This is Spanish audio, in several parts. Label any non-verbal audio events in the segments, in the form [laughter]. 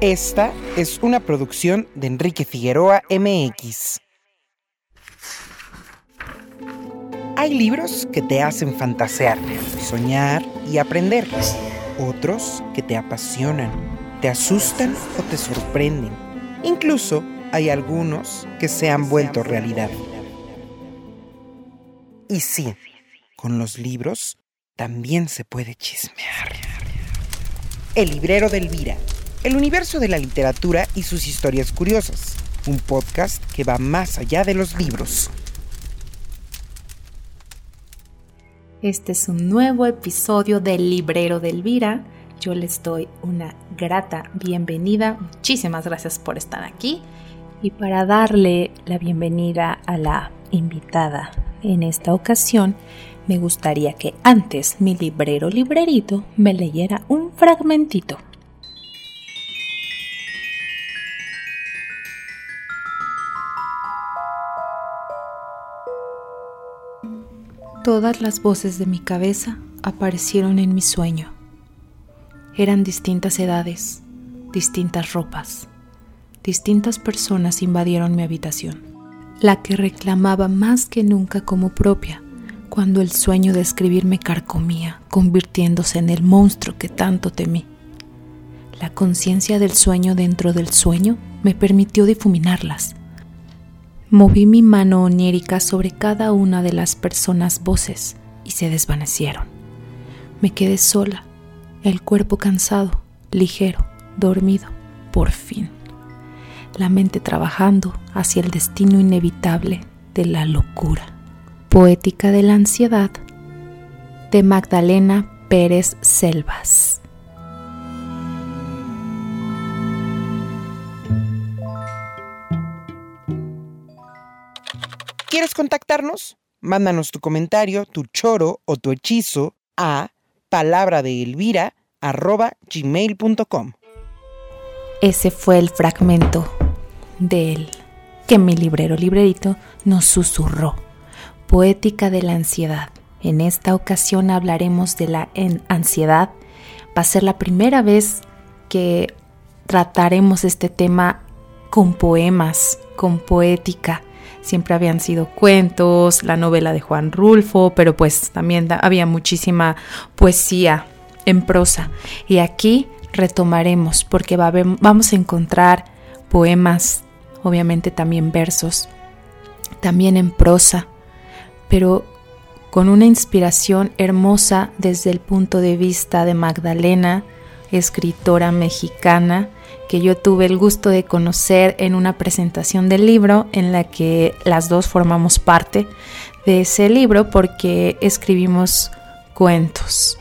Esta es una producción de Enrique Figueroa MX. Hay libros que te hacen fantasear, soñar y aprender. Otros que te apasionan, te asustan o te sorprenden. Incluso hay algunos que se han vuelto realidad. Y sí, con los libros también se puede chismear. El librero de Elvira el universo de la literatura y sus historias curiosas, un podcast que va más allá de los libros. Este es un nuevo episodio del Librero de Elvira. Yo les doy una grata bienvenida. Muchísimas gracias por estar aquí. Y para darle la bienvenida a la invitada en esta ocasión, me gustaría que antes mi librero librerito me leyera un fragmentito. Todas las voces de mi cabeza aparecieron en mi sueño. Eran distintas edades, distintas ropas, distintas personas invadieron mi habitación. La que reclamaba más que nunca como propia, cuando el sueño de escribir me carcomía, convirtiéndose en el monstruo que tanto temí. La conciencia del sueño dentro del sueño me permitió difuminarlas, Moví mi mano onérica sobre cada una de las personas voces y se desvanecieron. Me quedé sola, el cuerpo cansado, ligero, dormido, por fin. La mente trabajando hacia el destino inevitable de la locura. Poética de la ansiedad de Magdalena Pérez Selvas. ¿Quieres contactarnos? Mándanos tu comentario, tu choro o tu hechizo a palabra de Ese fue el fragmento del que mi librero librerito nos susurró. Poética de la ansiedad. En esta ocasión hablaremos de la ansiedad. Va a ser la primera vez que trataremos este tema con poemas, con poética siempre habían sido cuentos, la novela de Juan Rulfo, pero pues también había muchísima poesía en prosa. Y aquí retomaremos porque vamos a encontrar poemas, obviamente también versos, también en prosa, pero con una inspiración hermosa desde el punto de vista de Magdalena, escritora mexicana, que yo tuve el gusto de conocer en una presentación del libro en la que las dos formamos parte de ese libro porque escribimos cuentos.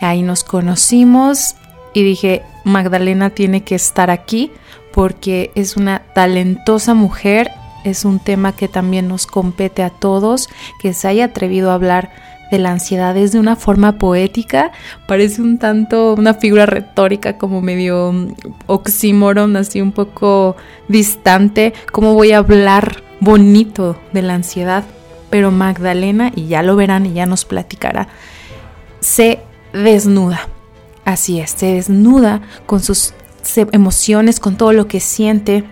Ahí nos conocimos y dije, Magdalena tiene que estar aquí porque es una talentosa mujer, es un tema que también nos compete a todos, que se haya atrevido a hablar de la ansiedad es de una forma poética, parece un tanto una figura retórica como medio mm, oxímoron, así un poco distante, cómo voy a hablar bonito de la ansiedad, pero Magdalena, y ya lo verán y ya nos platicará, se desnuda, así es, se desnuda con sus emociones, con todo lo que siente,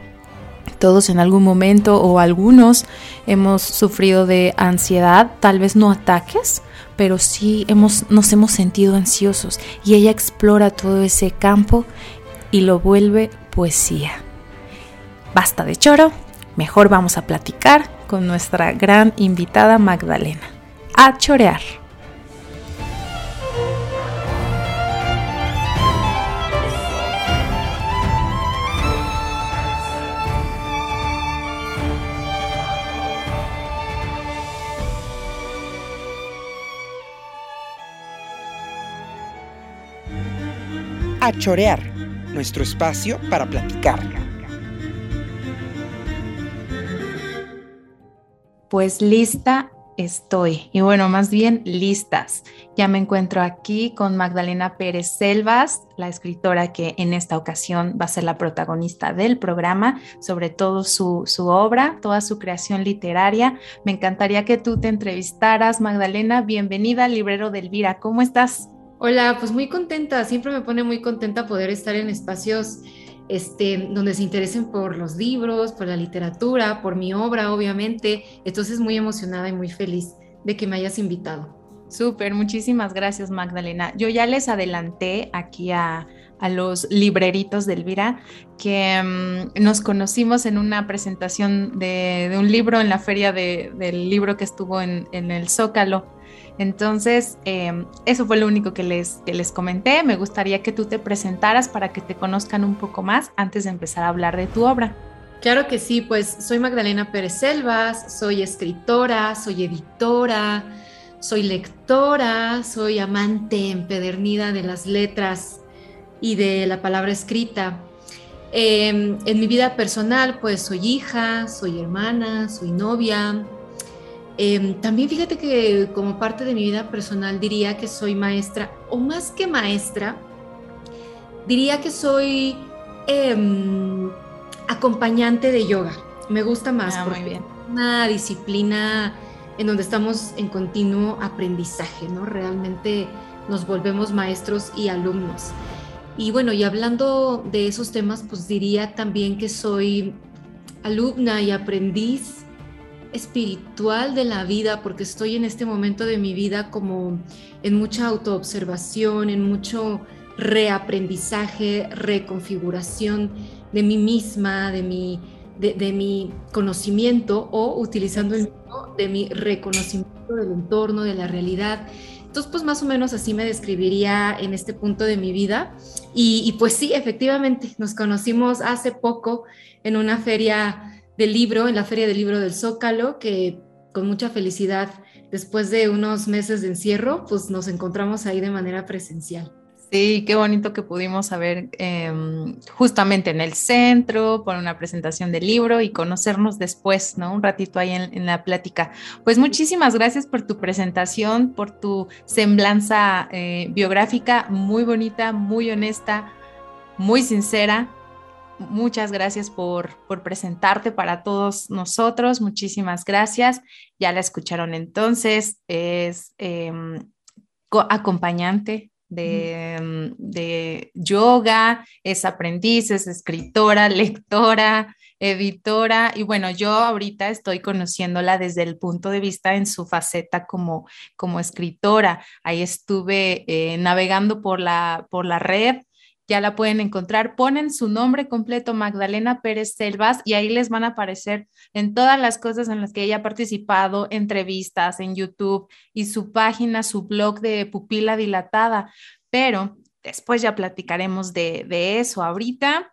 todos en algún momento o algunos hemos sufrido de ansiedad, tal vez no ataques, pero sí hemos, nos hemos sentido ansiosos y ella explora todo ese campo y lo vuelve poesía. Basta de choro, mejor vamos a platicar con nuestra gran invitada Magdalena. A chorear. A chorear, nuestro espacio para platicar. Pues lista estoy, y bueno, más bien listas. Ya me encuentro aquí con Magdalena Pérez Selvas, la escritora que en esta ocasión va a ser la protagonista del programa, sobre todo su, su obra, toda su creación literaria. Me encantaría que tú te entrevistaras, Magdalena. Bienvenida Librero de Elvira. ¿Cómo estás? Hola, pues muy contenta, siempre me pone muy contenta poder estar en espacios este, donde se interesen por los libros, por la literatura, por mi obra, obviamente. Entonces, muy emocionada y muy feliz de que me hayas invitado. Súper, muchísimas gracias Magdalena. Yo ya les adelanté aquí a, los libreritos de Elvira que mm, nos conocimos en una presentación de, un libro en la feria del libro que estuvo en, el Zócalo. Entonces, em, eso fue lo único que les, que les comenté. Me gustaría que tú te presentaras para que te conozcan un poco más antes de empezar a hablar de tu obra. Claro que sí, pues soy Magdalena Pérez Selvas, soy escritora, soy editora, soy lectora, soy amante empedernida de las letras y de la palabra escrita. Em, en mi vida personal, pues soy hija, soy hermana, soy novia. Em, también fíjate que como parte de mi vida personal diría que soy maestra, o más que maestra, diría que soy em, acompañante de yoga. Me gusta más ah, porque una disciplina en donde estamos en continuo aprendizaje, ¿no? Realmente nos volvemos maestros y alumnos. Y bueno, y hablando de esos temas, pues diría también que soy alumna y aprendiz espiritual de la vida, porque estoy en este momento de mi vida como en mucha autoobservación, en mucho reaprendizaje, reconfiguración de mí misma, de mi, de, mi conocimiento o utilizando el de mi reconocimiento del entorno, de la realidad. Entonces, pues más o menos así me describiría en este punto de mi vida. Y, y, pues sí, efectivamente, nos conocimos hace poco en una feria del libro, en la feria del libro del Zócalo, que con mucha felicidad, después de unos meses de encierro, pues nos encontramos ahí de manera presencial. Sí, qué bonito que pudimos saber em, justamente en el centro, por una presentación del libro y conocernos después, ¿no? Un ratito ahí en, la plática. Pues muchísimas gracias por tu presentación, por tu semblanza eh, biográfica, muy bonita, muy honesta, muy sincera. Muchas gracias por, por presentarte para todos nosotros. Muchísimas gracias. Ya la escucharon entonces. Es em, acompañante Mm, de, yoga, es aprendiz, es escritora, [laughs] lectora, editora y bueno, yo ahorita estoy conociéndola desde el punto de vista en su faceta como, como escritora. Ahí estuve eh, navegando por la, por la red ya la pueden encontrar. Ponen su nombre completo, Magdalena Pérez Selvas, y ahí les van a aparecer en todas las cosas en las que ella ha participado, entrevistas en YouTube y su página, su blog de pupila dilatada. Pero después ya platicaremos de, de eso. Ahorita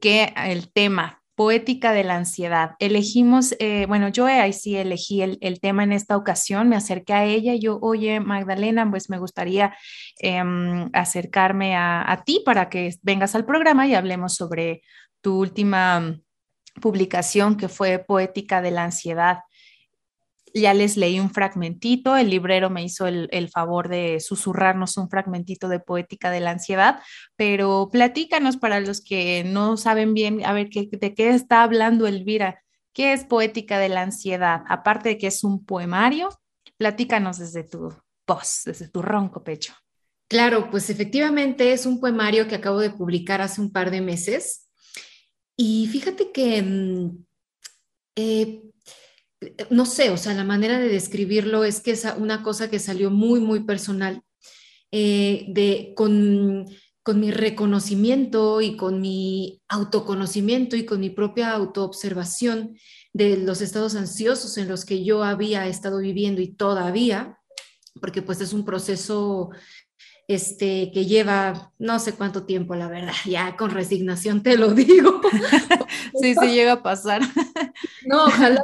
que el tema Poética de la ansiedad. Elegimos, eh, bueno, yo ahí sí elegí el, tema en esta ocasión, me acerqué a ella yo, oye, Magdalena, pues me gustaría em, acercarme a, a ti para que vengas al programa y hablemos sobre tu última publicación que fue Poética de la ansiedad ya les leí un fragmentito, el librero me hizo el, favor de susurrarnos un fragmentito de Poética de la Ansiedad, pero platícanos para los que no saben bien, a ver, ¿de qué está hablando Elvira? ¿Qué es Poética de la Ansiedad? Aparte de que es un poemario, platícanos desde tu voz, desde tu ronco pecho. Claro, pues efectivamente es un poemario que acabo de publicar hace un par de meses. Y fíjate que mm, eh, no sé, o sea, la manera de describirlo es que es una cosa que salió muy, muy personal, eh, de, con, con, mi reconocimiento y con mi autoconocimiento y con mi propia autoobservación de los estados ansiosos en los que yo había estado viviendo y todavía, porque pues es un proceso este, que lleva no sé cuánto tiempo, la verdad, ya con resignación te lo digo. [laughs] sí, sí llega a pasar. no, ojalá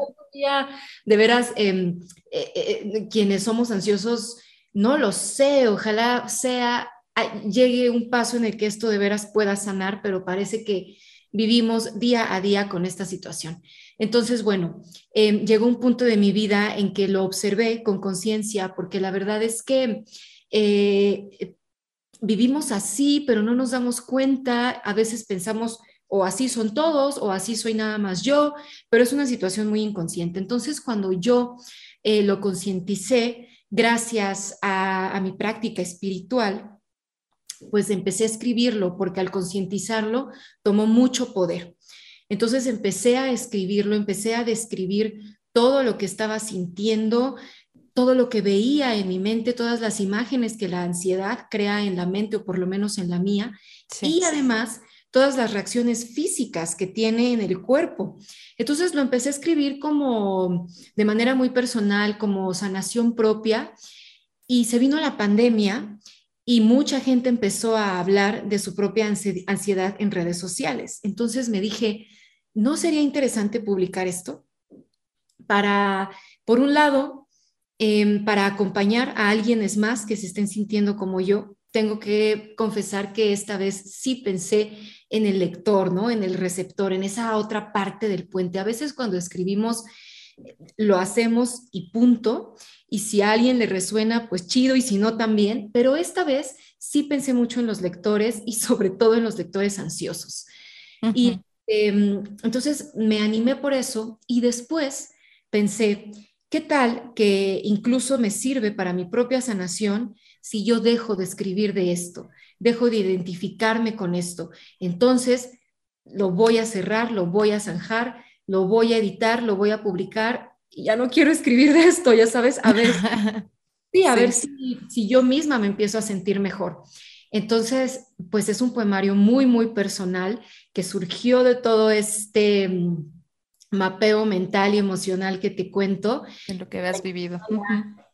de veras, em, eh, eh, quienes somos ansiosos, no lo sé, ojalá sea, llegue un paso en el que esto de veras pueda sanar, pero parece que vivimos día a día con esta situación. Entonces, bueno, em, llegó un punto de mi vida en que lo observé con conciencia, porque la verdad es que eh, vivimos así, pero no nos damos cuenta, a veces pensamos, o así son todos, o así soy nada más yo, pero es una situación muy inconsciente. Entonces, cuando yo eh, lo concienticé, gracias a, mi práctica espiritual, pues empecé a escribirlo porque al concientizarlo tomó mucho poder. Entonces empecé a escribirlo, empecé a describir todo lo que estaba sintiendo, todo lo que veía en mi mente, todas las imágenes que la ansiedad crea en la mente o por lo menos en la mía, y además todas las reacciones físicas que tiene en el cuerpo. Entonces lo empecé a escribir como de manera muy personal, como sanación propia, y se vino la pandemia y mucha gente empezó a hablar de su propia ansiedad en redes sociales. Entonces me dije, ¿no sería interesante publicar esto? Para, por un lado, em, para acompañar a alguienes más que se estén sintiendo como yo. Tengo que confesar que esta vez sí pensé en el lector, ¿no? En el receptor, en esa otra parte del puente. A veces cuando escribimos lo hacemos y punto. Y si a alguien le resuena, pues chido, y si no, también. Pero esta vez sí pensé mucho en los lectores y sobre todo en los lectores ansiosos. Y em, entonces me animé por eso y después pensé, ¿qué tal que incluso me sirve para mi propia sanación si yo dejo de escribir de esto, dejo de identificarme con esto? Entonces, lo voy a cerrar, lo voy a zanjar lo voy a editar, lo voy a publicar y ya no quiero escribir de esto, ya sabes, a ver, [laughs] sí, a ver si, si yo misma me empiezo a sentir mejor. Entonces, pues es un poemario muy, muy personal que surgió de todo este mm, mapeo mental y emocional que te cuento. En lo que has vivido.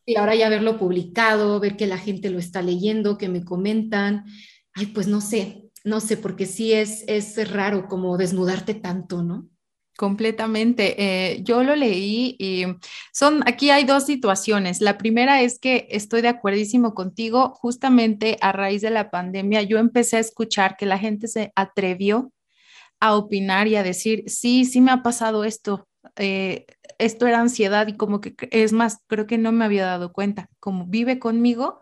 Y ahora ya verlo publicado, ver que la gente lo está leyendo, que me comentan. Ay, pues no sé, no sé, porque sí es, es raro como desnudarte tanto, ¿no? Completamente. Eh, yo lo leí y son, aquí hay dos situaciones. La primera es que estoy de acuerdísimo contigo. Justamente a raíz de la pandemia, yo empecé a escuchar que la gente se atrevió a opinar y a decir, sí, sí me ha pasado esto. Eh, esto era ansiedad y como que es más, creo que no me había dado cuenta. Como vive conmigo,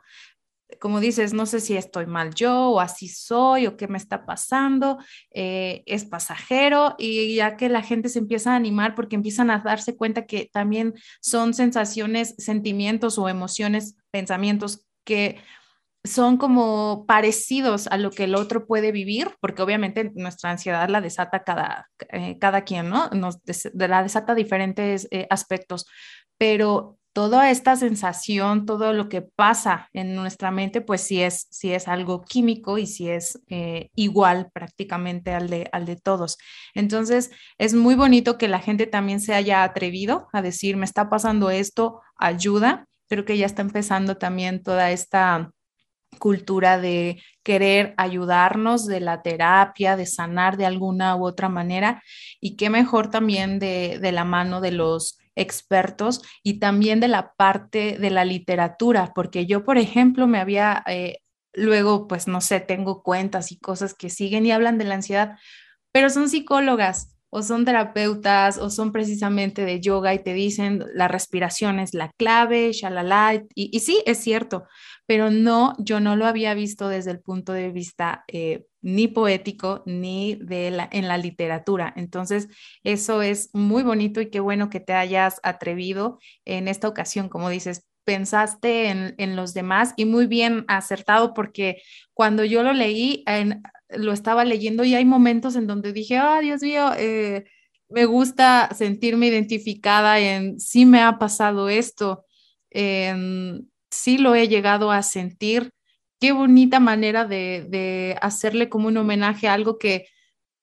como dices, no sé si estoy mal yo o así soy o qué me está pasando, eh, es pasajero y ya que la gente se empieza a animar porque empiezan a darse cuenta que también son sensaciones, sentimientos o emociones, pensamientos que son como parecidos a lo que el otro puede vivir, porque obviamente nuestra ansiedad la desata cada, eh, cada quien, ¿no? Nos la desata diferentes eh, aspectos, pero toda esta sensación, todo lo que pasa en nuestra mente, pues sí es, sí es algo químico y sí es eh, igual prácticamente al de, al de todos. Entonces, es muy bonito que la gente también se haya atrevido a decir, me está pasando esto, ayuda. Creo que ya está empezando también toda esta cultura de querer ayudarnos de la terapia, de sanar de alguna u otra manera. Y qué mejor también de, de la mano de los expertos y también de la parte de la literatura, porque yo, por ejemplo, me había, eh, luego, pues no sé, tengo cuentas y cosas que siguen y hablan de la ansiedad, pero son psicólogas o son terapeutas o son precisamente de yoga y te dicen la respiración es la clave, shalala, y, y sí, es cierto, pero no, yo no lo había visto desde el punto de vista eh, ni poético ni de en la literatura. Entonces, eso es muy bonito y qué bueno que te hayas atrevido en esta ocasión, como dices, pensaste en, los demás y muy bien acertado porque cuando yo lo leí, lo estaba leyendo y hay momentos en donde dije, ah, Dios mío, eh, me gusta sentirme identificada en sí me ha pasado esto sí lo he llegado a sentir. Qué bonita manera de, hacerle como un homenaje a algo que,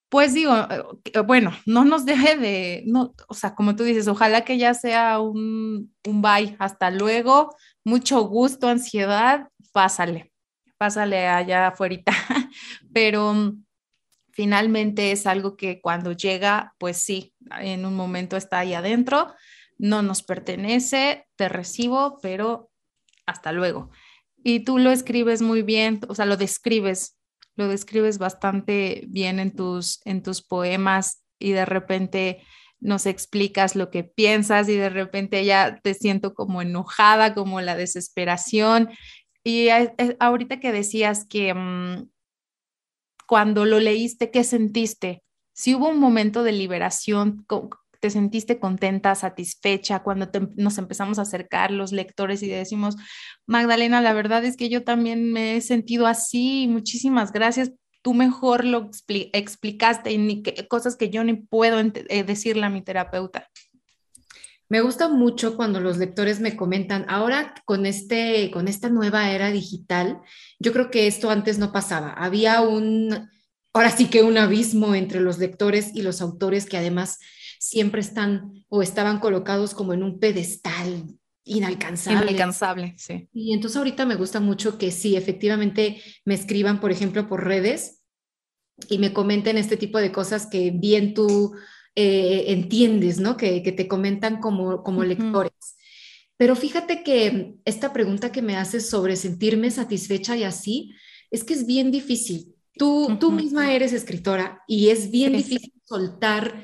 pues digo, eh, bueno, no nos deje de, no, o sea, como tú dices, ojalá que ya sea un, un bye, hasta luego, mucho gusto, ansiedad, pásale, pásale allá afuera, [laughs] pero mm, finalmente es algo que cuando llega, pues sí, en un momento está ahí adentro, no nos pertenece, te recibo, pero hasta luego. Y tú lo escribes muy bien, o sea, lo describes, lo describes bastante bien en tus, en tus poemas y de repente nos explicas lo que piensas y de repente ya te siento como enojada, como la desesperación. Y ahorita que decías que mm, cuando lo leíste, ¿qué sentiste? Si hubo un momento de liberación, te sentiste contenta, satisfecha cuando nos empezamos a acercar los lectores y decimos, Magdalena, la verdad es que yo también me he sentido así, muchísimas gracias. Tú mejor lo explicaste y ni cosas que yo ni puedo eh, decirle a mi terapeuta. Me gusta mucho cuando los lectores me comentan, ahora con, este, con esta nueva era digital, yo creo que esto antes no pasaba. Había un, ahora sí que un abismo entre los lectores y los autores que además siempre están o estaban colocados como en un pedestal inalcanzable. Inalcanzable, sí. Y entonces ahorita me gusta mucho que sí, efectivamente me escriban, por ejemplo, por redes y me comenten este tipo de cosas que bien tú eh, entiendes, ¿no? Que, te comentan como, como lectores. Pero fíjate que esta pregunta que me haces sobre sentirme satisfecha y así, es que es bien difícil. Tú, tú misma eres escritora y es bien difícil soltar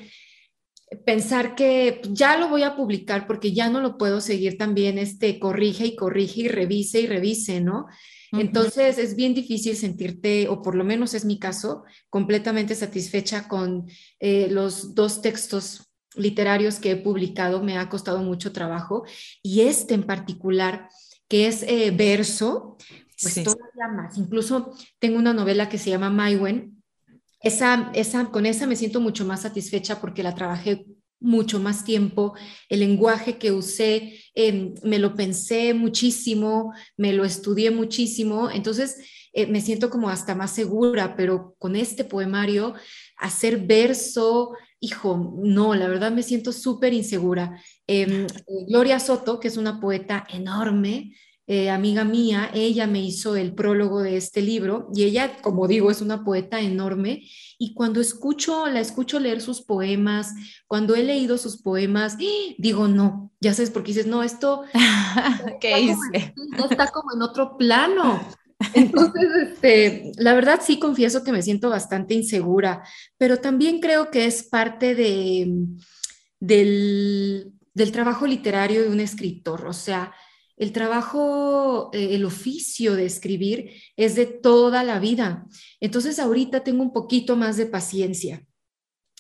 pensar que ya lo voy a publicar porque ya no lo puedo seguir también, este, corrige y corrige y revise y revise, ¿no? Entonces es bien difícil sentirte, o por lo menos es mi caso, completamente satisfecha con eh, los dos textos literarios que he publicado, me ha costado mucho trabajo, y este en particular, que es eh, verso, pues todavía más. Incluso tengo una novela que se llama Maiwen, esa, esa, con esa me siento mucho más satisfecha porque la trabajé mucho más tiempo, el lenguaje que usé, em, me lo pensé muchísimo, me lo estudié muchísimo, entonces eh, me siento como hasta más segura, pero con este poemario, hacer verso, hijo, no, la verdad me siento súper insegura. Em, Gloria Soto, que es una poeta enorme, eh, amiga mía, ella me hizo el prólogo de este libro y ella, como digo, es una poeta enorme y cuando escucho, la escucho leer sus poemas, cuando he leído sus poemas, [gasps] digo, no, ya sabes, porque dices, no, esto [laughs] ¿Qué hice? está como en otro plano. Entonces, este, la verdad sí confieso que me siento bastante insegura, pero también creo que es parte de, del, del trabajo literario de un escritor, o sea, el trabajo, eh, el oficio de escribir es de toda la vida. Entonces ahorita tengo un poquito más de paciencia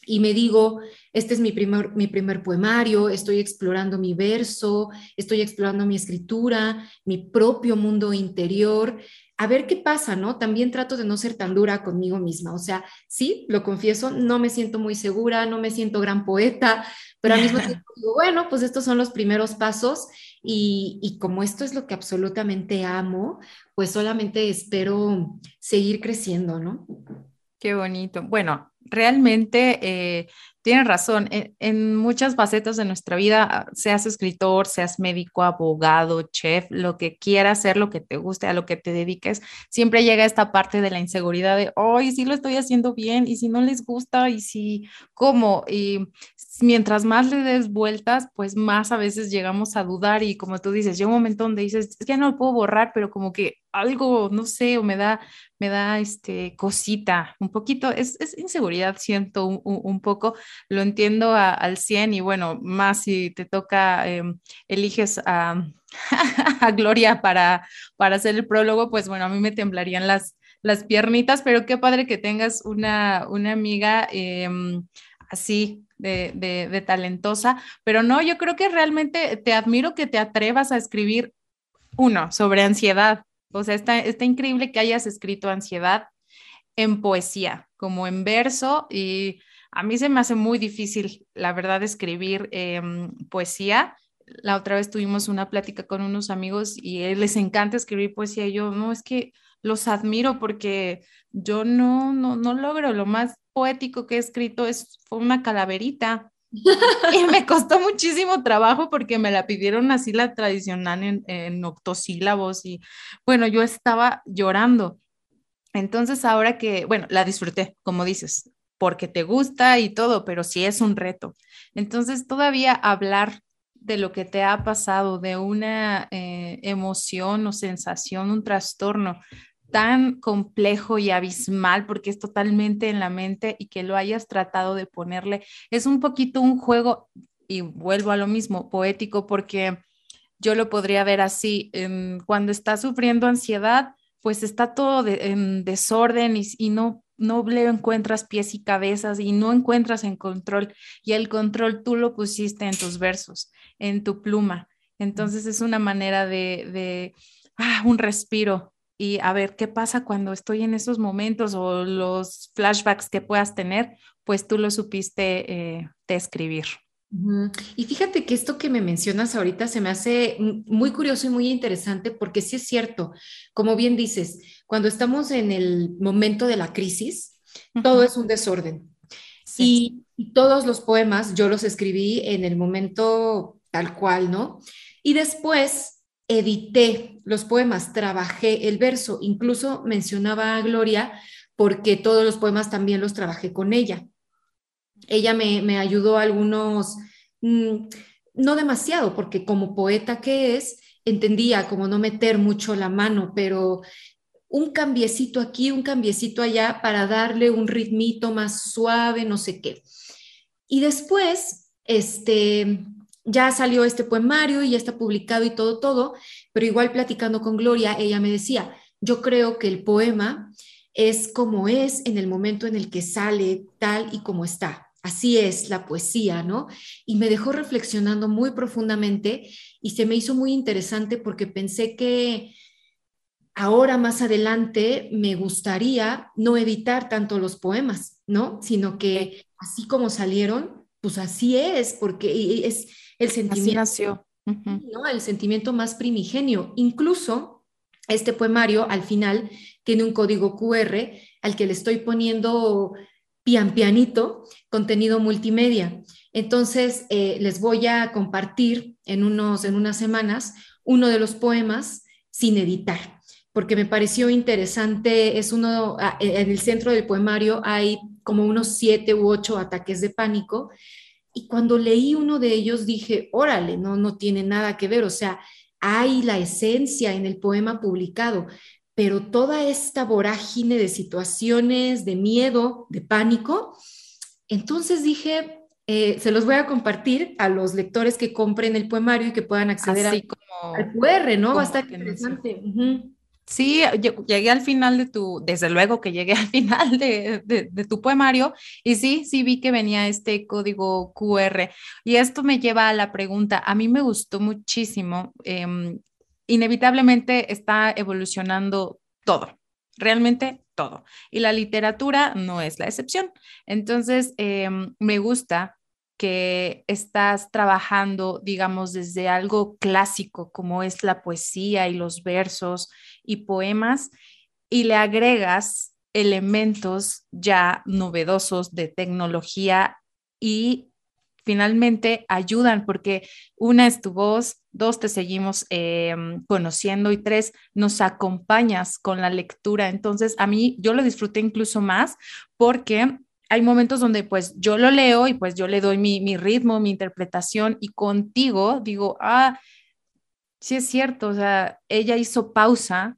y me digo, este es mi primer, mi primer poemario, estoy explorando mi verso, estoy explorando mi escritura, mi propio mundo interior, a ver qué pasa, ¿no? También trato de no ser tan dura conmigo misma, o sea, sí, lo confieso, no me siento muy segura, no me siento gran poeta, pero al mismo [laughs] tiempo digo, bueno, pues estos son los primeros pasos y, como esto es lo que absolutamente amo, pues solamente espero seguir creciendo, ¿no? Qué bonito. Bueno, realmente eh, tienes razón. En, muchas facetas de nuestra vida, seas escritor, seas médico, abogado, chef, lo que quieras hacer, lo que te guste, a lo que te dediques, siempre llega esta parte de la inseguridad de, hoy sí lo estoy haciendo bien, y si no les gusta, y si, ¿cómo? Y mientras más le des vueltas, pues más a veces llegamos a dudar y como tú dices, llega un momento donde dices, es que no lo puedo borrar, pero como que algo, no sé, o me da, me da este cosita, un poquito, es, inseguridad, siento un, poco, lo entiendo al 100 y bueno, más si te toca, em, eliges [laughs] a, Gloria para, para hacer el prólogo, pues bueno, a mí me temblarían las, las piernitas, pero qué padre que tengas una, una amiga em, así de, talentosa, pero no, yo creo que realmente te admiro que te atrevas a escribir uno sobre ansiedad. O sea, está, está increíble que hayas escrito ansiedad en poesía, como en verso, y a mí se me hace muy difícil, la verdad, escribir em, poesía. La otra vez tuvimos una plática con unos amigos y les encanta escribir poesía. Y yo, no, es que los admiro porque yo no, no, no logro. Lo más poético que he escrito es, fue una calaverita. Y me costó muchísimo trabajo porque me la pidieron así la tradicional en, en octosílabos y bueno, yo estaba llorando. Entonces ahora que, bueno, la disfruté, como dices, porque te gusta y todo, pero sí es un reto. Entonces todavía hablar de lo que te ha pasado, de una eh, emoción o sensación, un trastorno, tan complejo y abismal porque es totalmente en la mente y que lo hayas tratado de ponerle, es un poquito un juego, y vuelvo a lo mismo, poético, porque yo lo podría ver así, cuando estás sufriendo ansiedad, pues está todo en desorden y, no, no le encuentras pies y cabezas y no encuentras en control. Y el control tú lo pusiste en tus versos, en tu pluma. Entonces es una manera de, de ah, un respiro y a ver qué pasa cuando estoy en esos momentos o los flashbacks que puedas tener, pues tú lo supiste eh, describir. Y fíjate que esto que me mencionas ahorita se me hace muy curioso y muy interesante porque sí es cierto, como bien dices, cuando estamos en el momento de la crisis, todo es un desorden. Y, y, todos los poemas yo los escribí en el momento tal cual, ¿no? Y después edité los poemas, trabajé el verso, incluso mencionaba a Gloria porque todos los poemas también los trabajé con ella. Ella me, ayudó algunos, mm, no demasiado, porque como poeta que es, entendía como no meter mucho la mano, pero un cambiecito aquí, un cambiecito allá para darle un ritmito más suave, no sé qué. Y después, este, ya salió este poemario y ya está publicado y todo, todo, pero igual platicando con Gloria, ella me decía, yo creo que el poema es como es en el momento en el que sale tal y como está. Así es la poesía, ¿no? Y me dejó reflexionando muy profundamente y se me hizo muy interesante porque pensé que ahora más adelante me gustaría no editar tanto los poemas, ¿no? Sino que así como salieron, pues así es, porque es el sentimiento. ¿no? El sentimiento más primigenio. Incluso este poemario al final tiene un código QR al que le estoy poniendo pian pianito contenido multimedia. Entonces, eh, les voy a compartir en, unos, en unas semanas uno de los poemas sin editar, porque me pareció interesante. Es uno, ah, en el centro del poemario hay como unos siete u ocho ataques de pánico y cuando leí uno de ellos dije, órale, no, no tiene nada que ver, o sea, hay la esencia en el poema publicado, pero toda esta vorágine de situaciones, de miedo, de pánico, entonces dije, eh, se los voy a compartir a los lectores que compren el poemario y que puedan acceder al QR, ¿no? Va a estar interesante. Sí, llegué al final de tu, desde luego que llegué [laughs] al final de, tu poemario y sí, sí vi que venía este código QR. Y esto me lleva a la pregunta, a mí me gustó muchísimo, em, inevitablemente está evolucionando todo, realmente todo. Y la literatura no es la excepción. Entonces, em, me gusta que estás trabajando, digamos, desde algo clásico como es la poesía y los versos y poemas, y le agregas elementos ya novedosos de tecnología y finalmente ayudan porque una es tu voz, dos te seguimos em, conociendo y tres nos acompañas con la lectura. Entonces, a mí yo lo disfruté incluso más porque hay momentos donde pues yo lo leo y pues yo le doy mi, ritmo, mi interpretación y contigo digo, ah, sí es cierto, o sea, ella hizo pausa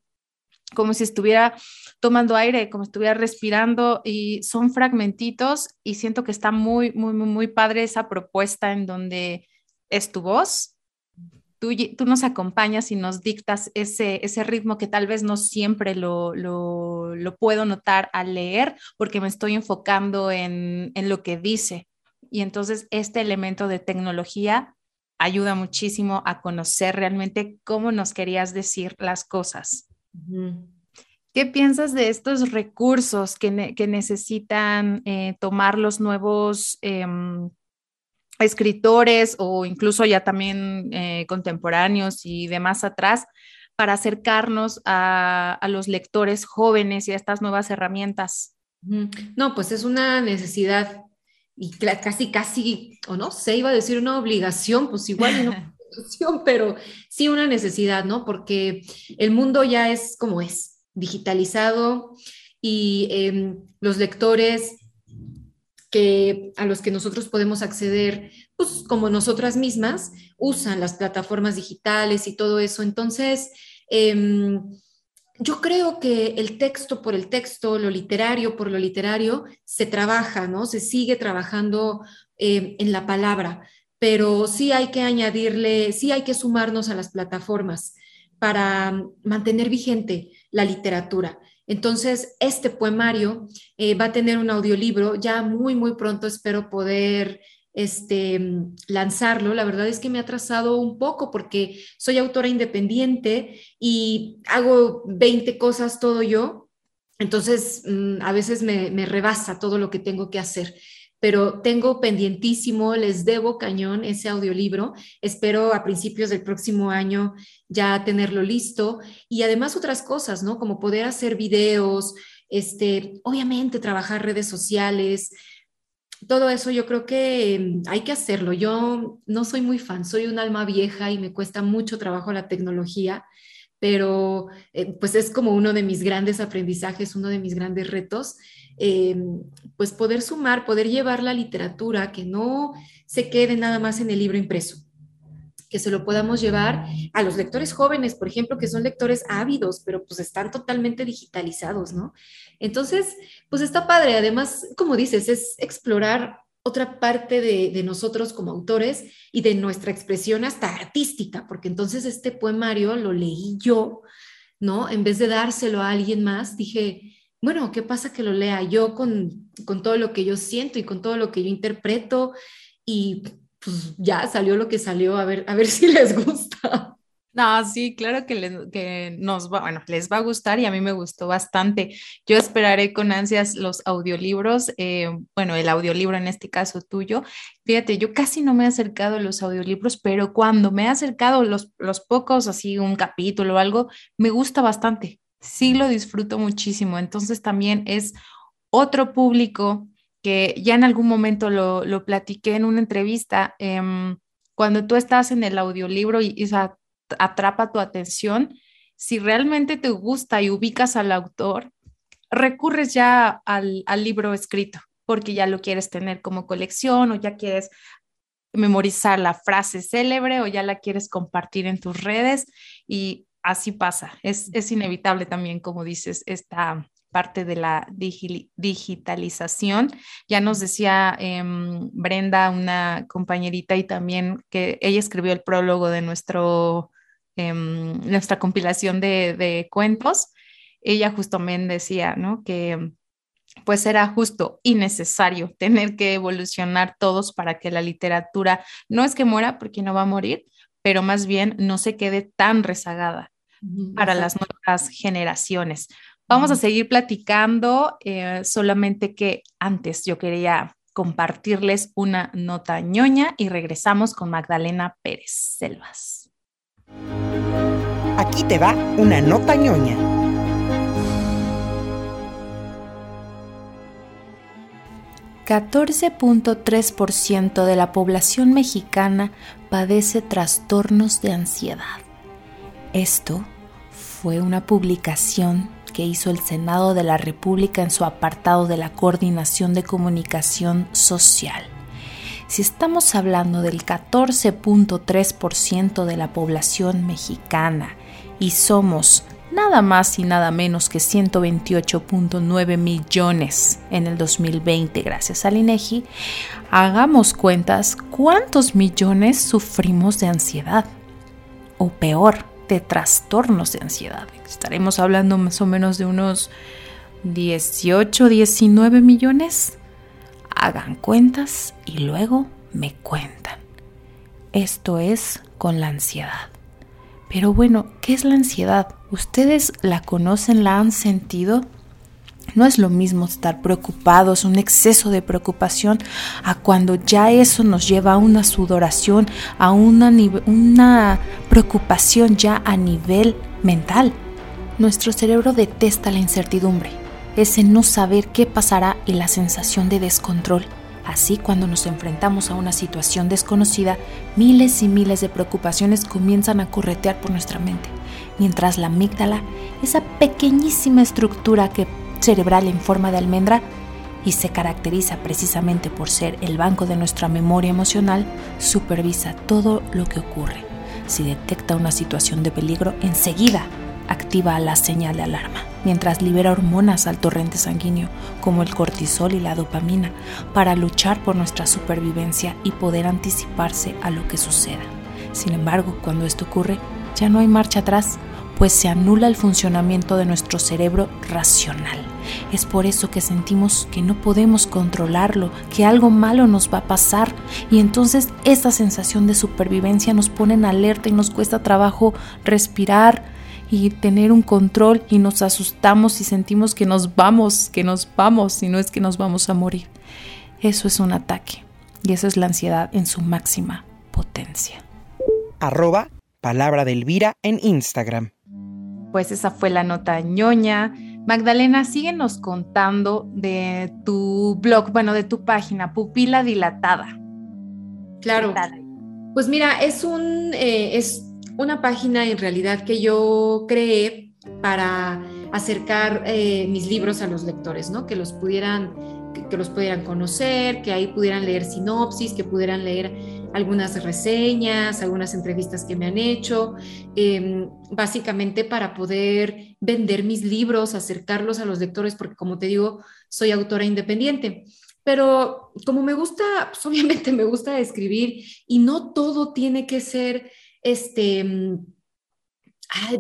como si estuviera tomando aire, como si estuviera respirando y son fragmentitos y siento que está muy, muy, muy, muy padre esa propuesta en donde es tu voz, tú, nos acompañas y nos dictas ese, ese ritmo que tal vez no siempre lo, puedo notar al leer porque me estoy enfocando en, lo que dice. Y entonces este elemento de tecnología ayuda muchísimo a conocer realmente cómo nos querías decir las cosas. ¿Qué piensas de estos recursos que, necesitan eh, tomar los nuevos em, escritores o incluso ya también eh, contemporáneos y demás atrás para acercarnos a, los lectores jóvenes y a estas nuevas herramientas? No, pues es una necesidad y casi, casi, o no sé, iba a decir una obligación, pues igual no [laughs] [laughs] pero sí una necesidad, ¿no? Porque el mundo ya es como es, digitalizado y em, los lectores que, a los que nosotros podemos acceder, pues como nosotras mismas, usan las plataformas digitales y todo eso. Entonces, em, yo creo que el texto por el texto, lo literario por lo literario, se trabaja, ¿no? Se sigue trabajando em, en la palabra, pero sí hay que añadirle, sí hay que sumarnos a las plataformas para mantener vigente la literatura. Entonces, este poemario eh, va a tener un audiolibro, ya muy, muy pronto espero poder este, lanzarlo. La verdad es que me ha atrasado un poco porque soy autora independiente y hago 20 cosas todo yo. Entonces, mm, a veces me rebasa todo lo que tengo que hacer pero tengo pendientísimo, les debo cañón ese audiolibro. Espero a principios del próximo año ya tenerlo listo y además otras cosas, ¿no? Como poder hacer videos, este, obviamente trabajar redes sociales, todo eso yo creo que mm, hay que hacerlo. Yo no soy muy fan, soy un alma vieja y me cuesta mucho trabajo la tecnología, pero eh, pues es como uno de mis grandes aprendizajes, uno de mis grandes retos, eh, pues poder sumar, poder llevar la literatura, que no se quede nada más en el libro impreso que se lo podamos llevar a los lectores jóvenes, por ejemplo, que son lectores ávidos, pero pues están totalmente digitalizados, ¿no? Entonces, pues está padre. Además, como dices, es explorar otra parte de, nosotros como autores y de nuestra expresión hasta artística, porque entonces este poemario lo leí yo, ¿no? En vez de dárselo a alguien más, dije, bueno, ¿qué pasa que lo lea yo con, con todo lo que yo siento y con todo lo que yo interpreto? Y pues ya salió lo que salió, a ver, a ver [laughs] si les gusta. No, sí, claro que, que nos va, bueno, les va a gustar y a mí me gustó bastante. Yo esperaré con ansias los audiolibros, eh, bueno, el audiolibro en este caso tuyo. Fíjate, yo casi no me he acercado a los audiolibros, pero cuando me he acercado los, los pocos, así un capítulo o algo, me gusta bastante. Sí lo disfruto muchísimo. Entonces también es otro público que ya en algún momento lo, lo platiqué en una entrevista, em, cuando tú estás en el audiolibro y, atrapa tu atención, si realmente te gusta y ubicas al autor, recurres ya al, al libro escrito, porque ya lo quieres tener como colección o ya quieres memorizar la frase célebre o ya la quieres compartir en tus redes y así pasa. Es, es inevitable también, como dices, esta, parte de la digitalización. Ya nos decía em, Brenda, una compañerita, y también que ella escribió el prólogo de nuestro, em, nuestra compilación de, cuentos. Ella justamente decía, ¿no? Que pues era justo y necesario [laughs] tener que evolucionar todos para que la literatura no es que muera porque no va a morir, pero más bien no se quede tan rezagada para las nuevas generaciones. Vamos a seguir platicando, eh, solamente que antes yo quería compartirles una nota ñoña y regresamos con Magdalena Pérez Selvas. Aquí te va una nota ñoña. ...14.3% de la población mexicana padece trastornos de ansiedad. Esto fue una publicación que hizo el Senado de la República en su apartado de la Coordinación de Comunicación Social. Si estamos hablando del 14.3% de la población mexicana y somos nada más y nada menos que 128.9 millones en el 2020 gracias al INEGI, hagamos cuentas cuántos millones sufrimos de ansiedad. O peor, de trastornos de ansiedad. Estaremos hablando más o menos de unos 18, 19 millones. Hagan cuentas y luego me cuentan. Esto es con la ansiedad. Pero bueno, ¿qué es la ansiedad? ¿Ustedes la conocen, la han sentido? No es lo mismo estar preocupados, un exceso de preocupación, a cuando ya eso nos lleva a una sudoración, a una, una preocupación ya a nivel mental. Nuestro cerebro detesta la incertidumbre, ese no saber qué pasará y la sensación de descontrol. Así, cuando nos enfrentamos a una situación desconocida, miles y miles de preocupaciones comienzan a corretear por nuestra mente, mientras la amígdala, esa pequeñísima estructura que cerebral en forma de almendra y se caracteriza precisamente por ser el banco de nuestra memoria emocional, supervisa todo lo que ocurre. Si detecta una situación de peligro, enseguida activa la señal de alarma, mientras libera hormonas al torrente sanguíneo como el cortisol y la dopamina para luchar por nuestra supervivencia y poder anticiparse a lo que suceda. Sin embargo, cuando esto ocurre, ya no hay marcha atrás pues se anula el funcionamiento de nuestro cerebro racional. Es por eso que sentimos que no podemos controlarlo, que algo malo nos va a pasar y entonces esta sensación de supervivencia nos pone en alerta y nos cuesta trabajo respirar y tener un control y nos asustamos y sentimos que nos vamos, que nos vamos y no es que nos vamos a morir. Eso es un ataque y eso es la ansiedad en su máxima potencia. Arroba palabra de Elvira en Instagram. Pues esa fue la nota ñoña. Magdalena, síguenos contando de tu blog, bueno, de tu página, Pupila Dilatada. Claro. Pues mira, es un eh, es una página en realidad que yo creé para acercar eh, mis libros a los lectores, ¿no? Que los pudieran que, los pudieran conocer, que ahí pudieran leer sinopsis, que pudieran leer algunas reseñas, algunas entrevistas que me han hecho, em, básicamente para poder vender mis libros, acercarlos a los lectores, porque como te digo, soy autora independiente. Pero como me gusta, pues [laughs] obviamente me gusta escribir y no todo tiene que ser este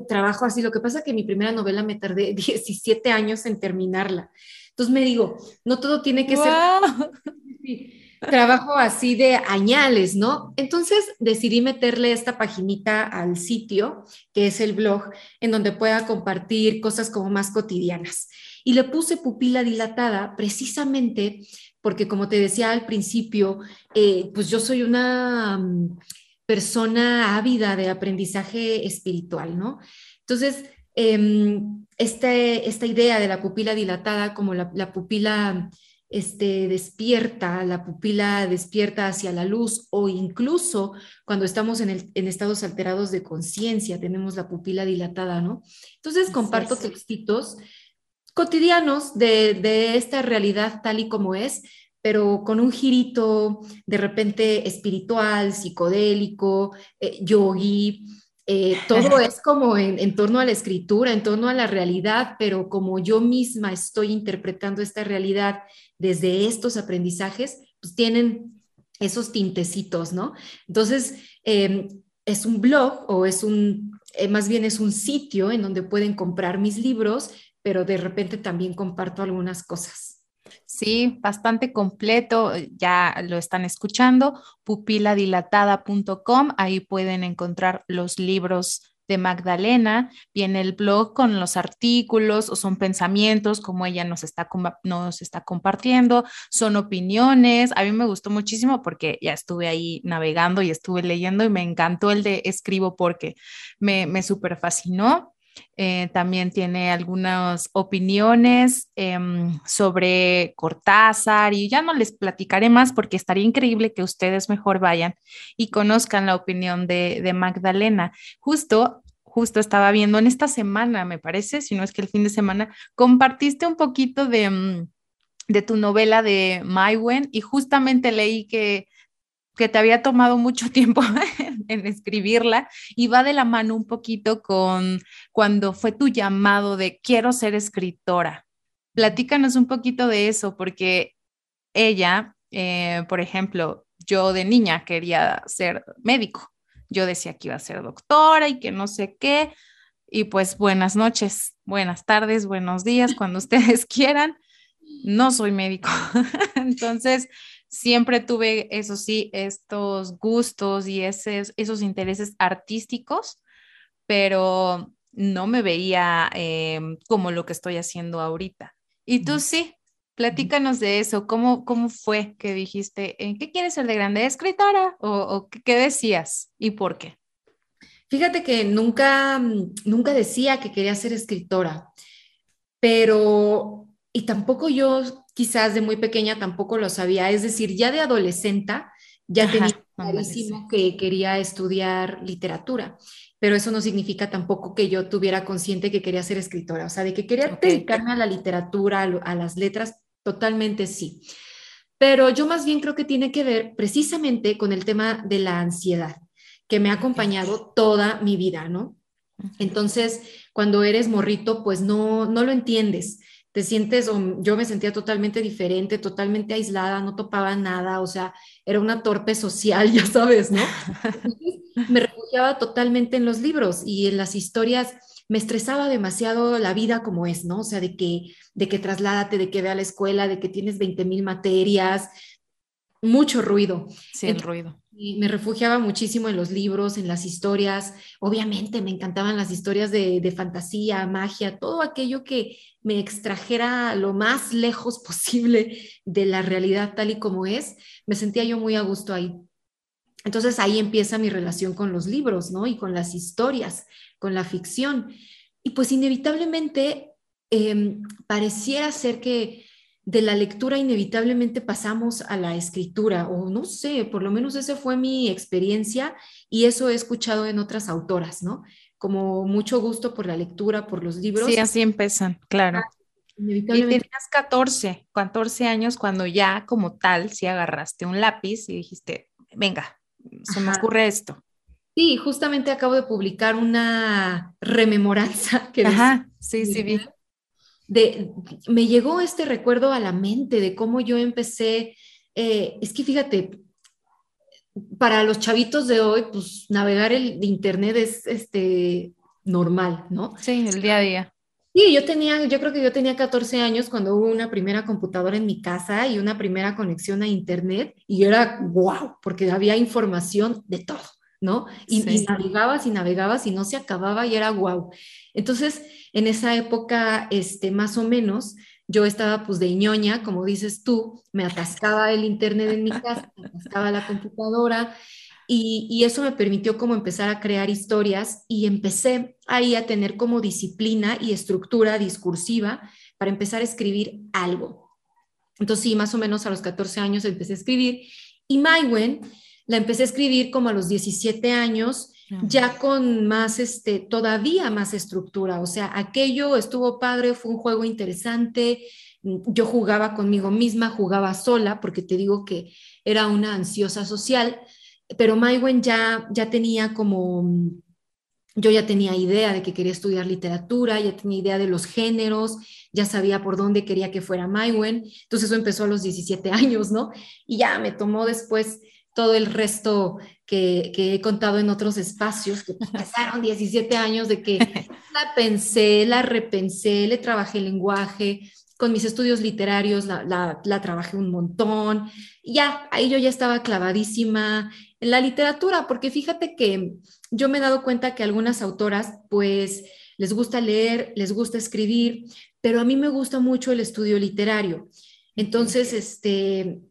trabajo así. Lo que pasa es que mi primera novela me tardé [laughs] 17 años en terminarla. Entonces me digo, no todo tiene que ser [laughs] trabajo así de añales, ¿no? Entonces decidí meterle esta paginita al sitio, que es el blog, en donde pueda compartir cosas como más cotidianas. Y le puse pupila dilatada precisamente porque, como te decía al principio, eh, pues yo soy una mm, persona ávida de aprendizaje espiritual, ¿no? Entonces, este, esta idea de la pupila dilatada como la, pupila este, despierta, la pupila despierta hacia la luz o incluso cuando estamos en, estados alterados de conciencia, tenemos la pupila dilatada, ¿no? Entonces comparto textitos cotidianos de, esta realidad tal y como es, pero con un girito de repente espiritual, psicodélico, eh, yogi, eh, [laughs] todo es como en, torno a la escritura, en torno a la realidad, pero como yo misma estoy interpretando esta realidad desde estos aprendizajes, pues tienen esos tintecitos, ¿no? Entonces, em, es un blog o es un, eh, más bien es un sitio en donde pueden comprar mis libros, pero de repente también comparto algunas cosas. Sí, bastante completo, ya lo están escuchando, pupiladilatada.com, ahí pueden encontrar los libros de Magdalena, viene el blog con los artículos o son pensamientos como ella nos está, nos está compartiendo, son opiniones. A mí me gustó muchísimo porque ya estuve ahí navegando y estuve leyendo y me encantó el de escribo porque me, me súper fascinó. Eh, también tiene algunas opiniones em, sobre Cortázar y ya no les platicaré más porque estaría increíble que ustedes mejor vayan y conozcan la opinión de, de Magdalena. Justo justo estaba viendo en esta semana, me parece, si no es que el fin de semana, compartiste un poquito de, mm, de tu novela de Maiwen y justamente leí que que te había tomado mucho [laughs] tiempo en, escribirla y va de la mano un poquito con cuando fue tu llamado de quiero ser escritora. Platícanos un poquito de eso, porque ella, eh, por ejemplo, yo de niña quería ser médico. Yo decía que iba a ser doctora y que no sé qué. Y pues buenas noches, buenas tardes, buenos días, cuando ustedes [laughs] quieran. No soy médico. [laughs] Entonces, siempre tuve, eso sí, estos gustos y esos intereses artísticos, pero no me veía em, como lo que estoy haciendo ahorita. Y tú sí, platícanos de eso, ¿cómo, cómo fue que dijiste, ¿en qué quieres ser de grande escritora? ¿O, qué decías y por qué? Fíjate que nunca, nunca decía que quería ser escritora, pero, y tampoco yo quizás de muy pequeña tampoco lo sabía, es decir, ya de adolescente ya tenía clarísimo que quería estudiar literatura, pero eso no significa tampoco que yo tuviera consciente que quería ser escritora, o sea, de que quería dedicarme a la literatura, a, las letras, totalmente sí. Pero yo más bien creo que tiene que ver precisamente con el tema de la ansiedad, que me ha acompañado toda mi vida, ¿no? Entonces, cuando eres morrito, pues no, no lo entiendes te sientes, o yo me sentía totalmente diferente, totalmente aislada, no topaba nada, o sea, era una torpe social, [laughs] ya sabes, ¿no? me refugiaba totalmente en los libros y en las historias me estresaba demasiado la vida como es, ¿no? O sea, de que, de que trasládate, de que ve a la escuela, de que tienes 20 mil materias, mucho ruido. Sí, el ruido. Y me refugiaba muchísimo en los libros, en las historias. Obviamente me encantaban las historias de, de, fantasía, magia, todo aquello que me extrajera lo más lejos [laughs] posible de la realidad tal y como es. Me sentía yo muy a gusto ahí. Entonces ahí empieza mi relación con los libros, ¿no? Y con las historias, con la ficción. Y pues inevitablemente eh, pareciera ser que de la lectura inevitablemente pasamos a la escritura, o no sé, por lo menos esa fue mi experiencia y eso he escuchado en otras autoras, ¿no? Como mucho gusto por la lectura, por los libros. Sí, así empiezan, claro. Ah, y tenías 14, 14 años cuando ya como tal, si agarraste un lápiz y dijiste, venga, se me ocurre esto. Sí, justamente acabo de publicar una rememoranza [laughs] que... Ajá, sí, sí, vi me llegó este recuerdo a la mente de cómo yo empecé, eh, es que fíjate, para los chavitos de hoy, pues navegar el internet es este normal, ¿no? Sí, el día a día. Sí, yo tenía, yo creo que yo tenía 14 años cuando hubo una primera computadora en mi casa y una primera conexión a internet y era wow, porque había información de todo, ¿no? Y, y navegabas y navegabas y no se acababa y era wow. Entonces, en esa época, este, más o menos, yo estaba pues de ñoña, como dices tú, me atascaba el internet en mi casa, me atascaba la computadora y, y, eso me permitió como empezar a crear historias y empecé ahí a tener como disciplina y estructura discursiva para empezar a escribir algo. Entonces sí, más o menos a los 14 años empecé a escribir y Maiwen la empecé a escribir como a los 17 años ya con más, este, todavía más estructura. O sea, aquello estuvo padre, fue un juego interesante. Yo jugaba conmigo misma, jugaba sola, porque te digo que era una ansiosa social, pero Maiwen ya, ya tenía como, yo ya tenía idea de que quería estudiar literatura, ya tenía idea de los géneros, ya sabía por dónde quería que fuera Maiwen. Entonces eso empezó a los 17 años, ¿no? Y ya me tomó después todo el resto que, he contado en otros espacios, que pasaron [laughs] 17 años de que la pensé, la repensé, le trabajé el lenguaje, con mis estudios literarios la, la, trabajé un montón, y ya, ahí yo ya estaba clavadísima en la literatura, porque fíjate que yo me he dado cuenta que algunas autoras, pues, les gusta leer, les gusta escribir, pero a mí me gusta mucho el estudio literario. Entonces, este,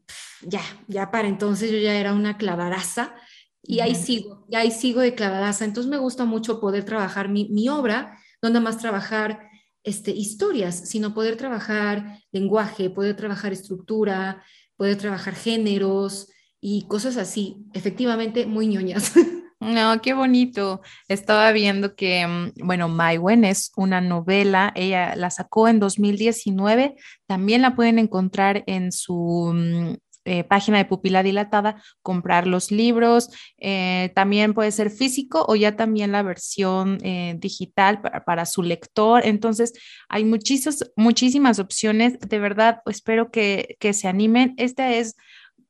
ya, ya para entonces yo ya era una clavadaza y ahí sigo, y ahí sigo de clavadaza. Entonces me gusta mucho poder trabajar mi, mi obra, no nada más trabajar este, historias, sino poder trabajar lenguaje, poder trabajar estructura, poder trabajar géneros y cosas así, efectivamente muy ñoñas. [laughs] No, qué bonito. Estaba viendo que, mm, bueno, Maiwen es una novela, ella la sacó en 2019, también la pueden encontrar en su mm, eh, página de pupila dilatada, comprar los libros, eh, también puede ser físico o ya también la versión eh, digital para, su lector. Entonces, hay muchísimas, muchísimas opciones. De verdad, espero que, que se animen. Esta es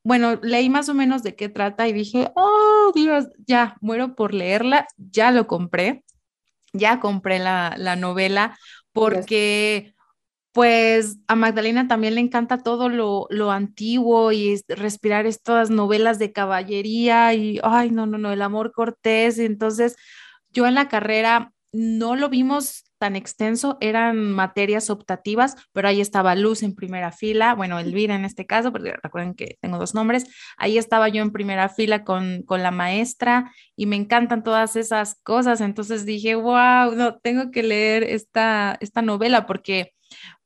bueno, leí más o menos de qué trata y dije, oh Dios, ya, muero por leerla, ya lo compré, ya compré la, la novela porque pues a Magdalena también le encanta todo lo, lo antiguo y respirar estas novelas de caballería y, ay, no, no, no, el amor cortés. Entonces, yo en la carrera no lo vimos tan extenso, eran materias optativas, pero ahí estaba Luz en primera fila, bueno, Elvira en este caso, porque recuerden que tengo dos nombres, ahí estaba yo en primera fila con, con la maestra y me encantan todas esas cosas, entonces dije, wow, no, tengo que leer esta, esta novela porque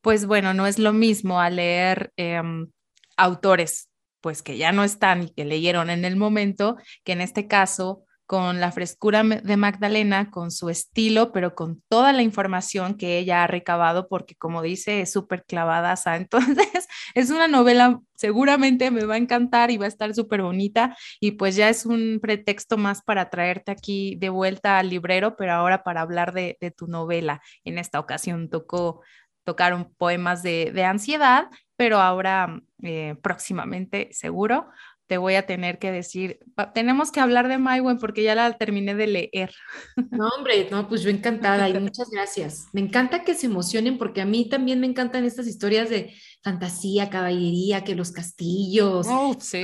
pues bueno, no es lo mismo a leer em, autores pues que ya no están y que leyeron en el momento, que en este caso con la frescura de Magdalena, con su estilo, pero con toda la información que ella ha recabado, porque como dice, es súper clavada. [laughs] Entonces, es una novela, seguramente me va a encantar y va a estar súper bonita. Y pues ya es un pretexto más para traerte aquí de vuelta al librero, pero ahora para hablar de tu novela. En esta ocasión tocó tocaron poemas de, ansiedad, pero ahora eh, próximamente seguro te voy a tener que decir, tenemos que hablar de Maiwen porque ya la terminé de leer. [laughs] No, hombre, no, pues yo encantada y [laughs] muchas gracias. Me encanta que se emocionen porque a mí también me encantan estas historias de fantasía, caballería, que los castillos, oh, sí.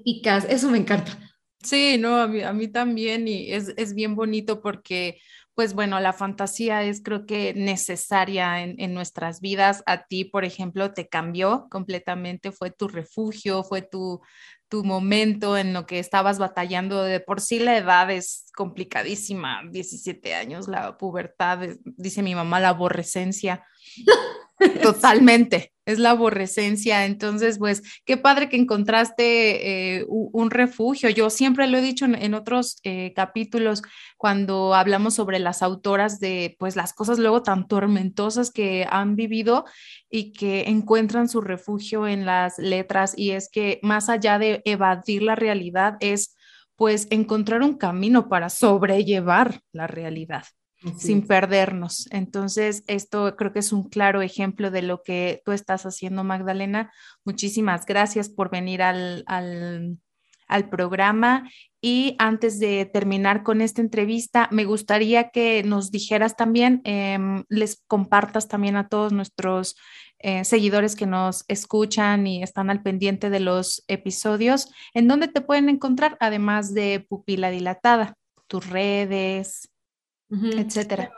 épicas, eso me encanta. Sí, no, a mí, a mí también y es, es bien bonito porque pues bueno, la fantasía es creo que necesaria en, nuestras vidas. A ti, por ejemplo, te cambió completamente, fue tu refugio, fue tu, tu momento en lo que estabas batallando. De por sí la edad es complicadísima, 17 años, la pubertad, dice mi mamá, la aborrecencia. [laughs] [laughs] Totalmente, es la aborrecencia. Entonces, pues, qué padre que encontraste eh, un refugio. Yo siempre lo he dicho en, otros eh, capítulos cuando hablamos sobre las autoras de, pues, las cosas luego tan tormentosas que han vivido y que encuentran su refugio en las letras. Y es que más allá de evadir la realidad, es, pues, encontrar un camino para sobrellevar la realidad sin perdernos. Entonces, esto creo que es un claro ejemplo de lo que tú estás haciendo, Magdalena. Muchísimas gracias por venir al, al, programa. Y antes de terminar con esta entrevista, me gustaría que nos dijeras también, em, les compartas también a todos nuestros eh, seguidores que nos escuchan y están al pendiente de los episodios, en dónde te pueden encontrar, además de Pupila Dilatada, tus redes, etcétera.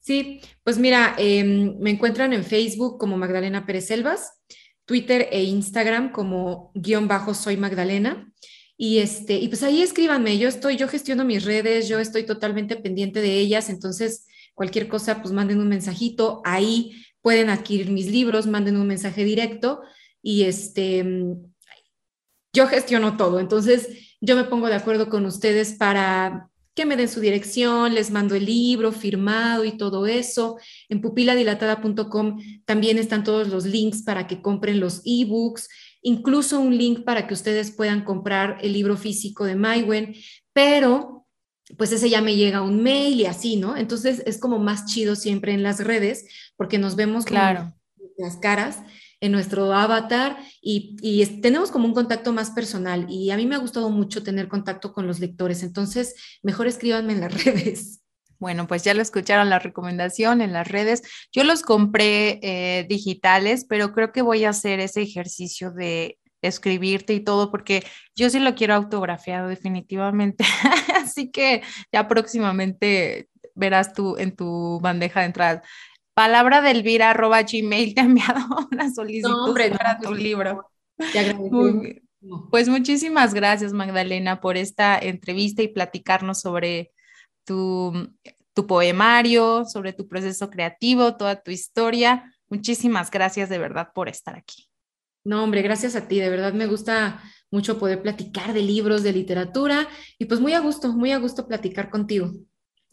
Sí, pues mira, em, me encuentran en Facebook como Magdalena Pérez Selvas, Twitter e Instagram como guion bajo soy Magdalena. Y, este, y pues ahí escríbanme, yo estoy, yo gestiono mis redes, yo estoy totalmente pendiente de ellas, entonces cualquier cosa, pues manden un mensajito, ahí pueden adquirir mis libros, manden un mensaje directo y este, yo gestiono todo, entonces yo me pongo de acuerdo con ustedes para que me den su dirección, les mando el libro firmado y todo eso. En pupiladilatada.com también están todos los links para que compren los ebooks, incluso un link para que ustedes puedan comprar el libro físico de Mywen, pero pues ese ya me llega un mail y así, ¿no? Entonces es como más chido siempre en las redes porque nos vemos claro. las caras en nuestro avatar y, tenemos como un contacto más personal y a mí me ha gustado mucho tener contacto con los lectores, entonces mejor escríbanme en las [laughs] redes. Bueno, pues ya lo escucharon la recomendación en las redes. Yo los compré eh, digitales, pero creo que voy a hacer ese ejercicio de escribirte y todo, porque yo sí lo quiero autografiado definitivamente. [laughs] Así que ya próximamente verás tú en tu bandeja de entrada palabra Elvira arroba gmail [laughs] te ha enviado una solicitud para tu libro. pues muchísimas gracias Magdalena por esta entrevista y platicarnos sobre tu, tu poemario, sobre tu proceso creativo, toda tu historia. Muchísimas gracias de verdad por estar aquí. No, hombre, gracias a ti. De verdad me gusta mucho poder platicar de libros, de literatura y pues muy a gusto, muy a gusto platicar contigo.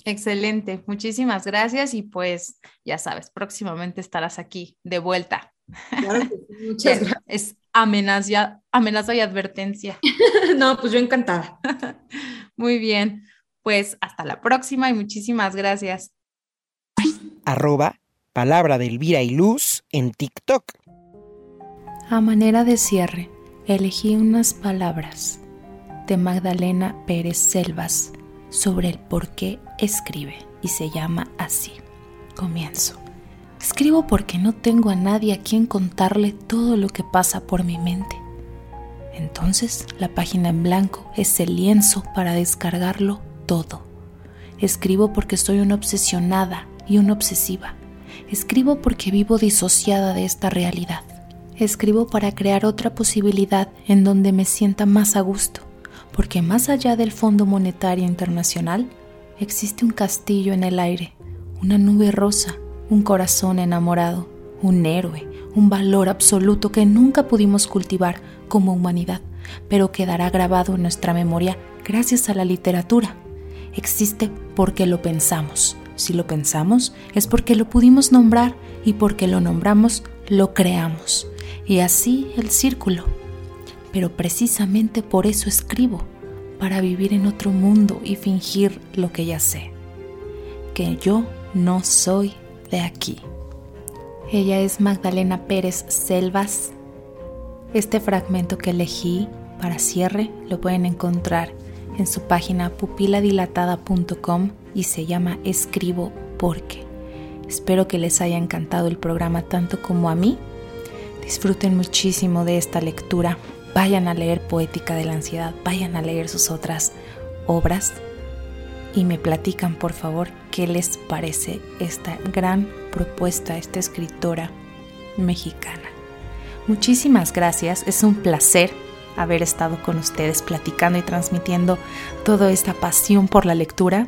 Excelente, muchísimas gracias y pues ya sabes, próximamente estarás aquí de vuelta. [laughs] muchas gracias. Es amenaza, amenaza y advertencia. [laughs] no, pues yo encantada. [laughs] Muy bien, pues hasta la próxima y muchísimas gracias. Arroba palabra de Elvira y Luz en TikTok. A manera de cierre, elegí unas palabras de Magdalena Pérez Selvas sobre el por qué escribe y se llama así. Comienzo. Escribo porque no tengo a nadie a quien contarle todo lo que pasa por mi mente. Entonces la página en blanco es el lienzo para descargarlo todo. Escribo porque soy una obsesionada y una obsesiva. Escribo porque vivo disociada de esta realidad. Escribo para crear otra posibilidad en donde me sienta más a gusto porque más allá del Fondo Monetario Internacional existe un castillo en el aire, una nube rosa, un corazón enamorado, un héroe, un valor absoluto que nunca pudimos cultivar como humanidad, pero quedará grabado en nuestra memoria gracias a la literatura. Existe porque lo pensamos. Si lo pensamos es porque lo pudimos nombrar y porque lo nombramos lo creamos. Y así el círculo pero precisamente por eso escribo, para vivir en otro mundo y fingir lo que ya sé, que yo no soy de aquí. Ella es Magdalena Pérez Selvas. Este fragmento que elegí para cierre lo pueden encontrar en su página pupiladilatada.com y se llama Escribo porque. Espero que les haya encantado el programa tanto como a mí. Disfruten muchísimo de esta lectura. Vayan a leer Poética de la Ansiedad, vayan a leer sus otras obras y me platican por favor qué les parece esta gran propuesta, esta escritora mexicana. Muchísimas gracias, es un placer haber estado con ustedes platicando y transmitiendo toda esta pasión por la lectura.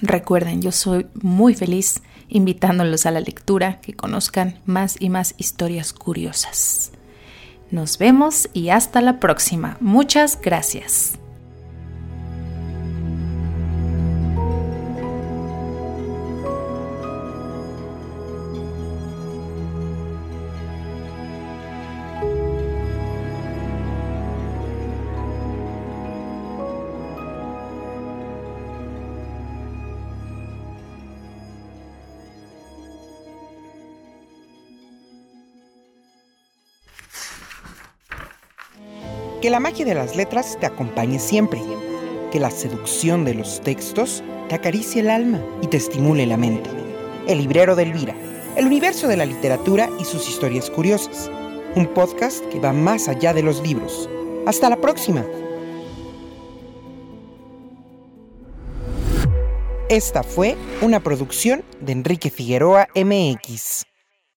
Recuerden, yo soy muy feliz invitándolos a la lectura, que conozcan más y más historias curiosas. Nos vemos y hasta la próxima. Muchas gracias. Que la magia de las letras te acompañe siempre. Que la seducción de los textos te acaricie el alma y te estimule la mente. El librero de Elvira. El universo de la literatura y sus historias curiosas. Un podcast que va más allá de los libros. Hasta la próxima. Esta fue una producción de Enrique Figueroa MX.